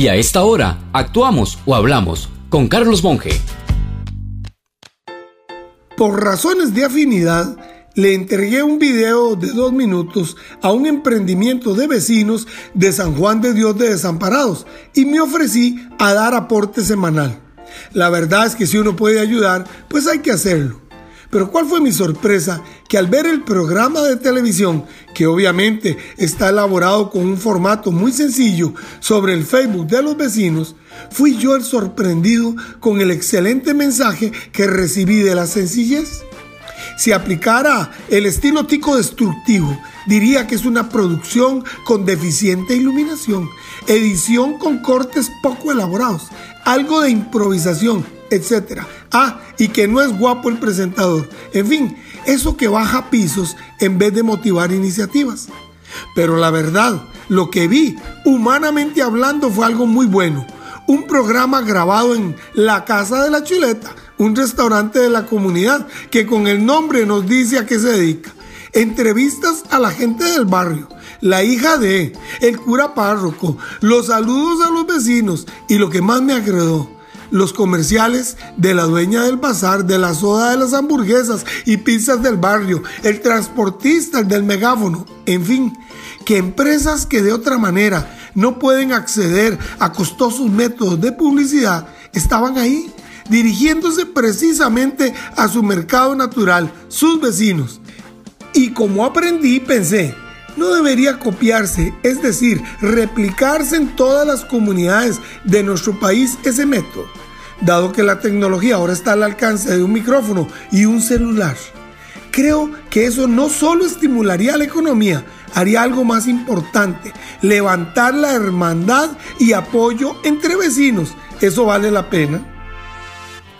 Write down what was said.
Y a esta hora, actuamos o hablamos con Carlos Monge. Por razones de afinidad, le entregué un video de dos minutos a un emprendimiento de vecinos de San Juan de Dios de Desamparados y me ofrecí a dar aporte semanal. La verdad es que si uno puede ayudar, pues hay que hacerlo. Pero ¿cuál fue mi sorpresa? Que al ver el programa de televisión, que obviamente está elaborado con un formato muy sencillo sobre el Facebook de los vecinos, fui yo el sorprendido con el excelente mensaje que recibí de la sencillez. Si aplicara el estilo tico destructivo, diría que es una producción con deficiente iluminación, edición con cortes poco elaborados, algo de improvisación, etc. Ah, y que no es guapo el presentador. En fin, eso que baja pisos en vez de motivar iniciativas. Pero la verdad, lo que vi, humanamente hablando, fue algo muy bueno. Un programa grabado en La Casa de la Chuleta, un restaurante de la comunidad que con el nombre nos dice a qué se dedica. Entrevistas a la gente del barrio, la hija de, el cura párroco, los saludos a los vecinos y lo que más me agradó, los comerciales de la dueña del bazar, de la soda de las hamburguesas y pizzas del barrio, el transportista, el del megáfono, en fin, que empresas que de otra manera no pueden acceder a costosos métodos de publicidad estaban ahí, dirigiéndose precisamente a su mercado natural, sus vecinos. Y como aprendí, pensé, no debería copiarse, es decir, replicarse en todas las comunidades de nuestro país ese método dado que la tecnología ahora está al alcance de un micrófono y un celular. Creo que eso no solo estimularía la economía, haría algo más importante, levantar la hermandad y apoyo entre vecinos. Eso vale la pena.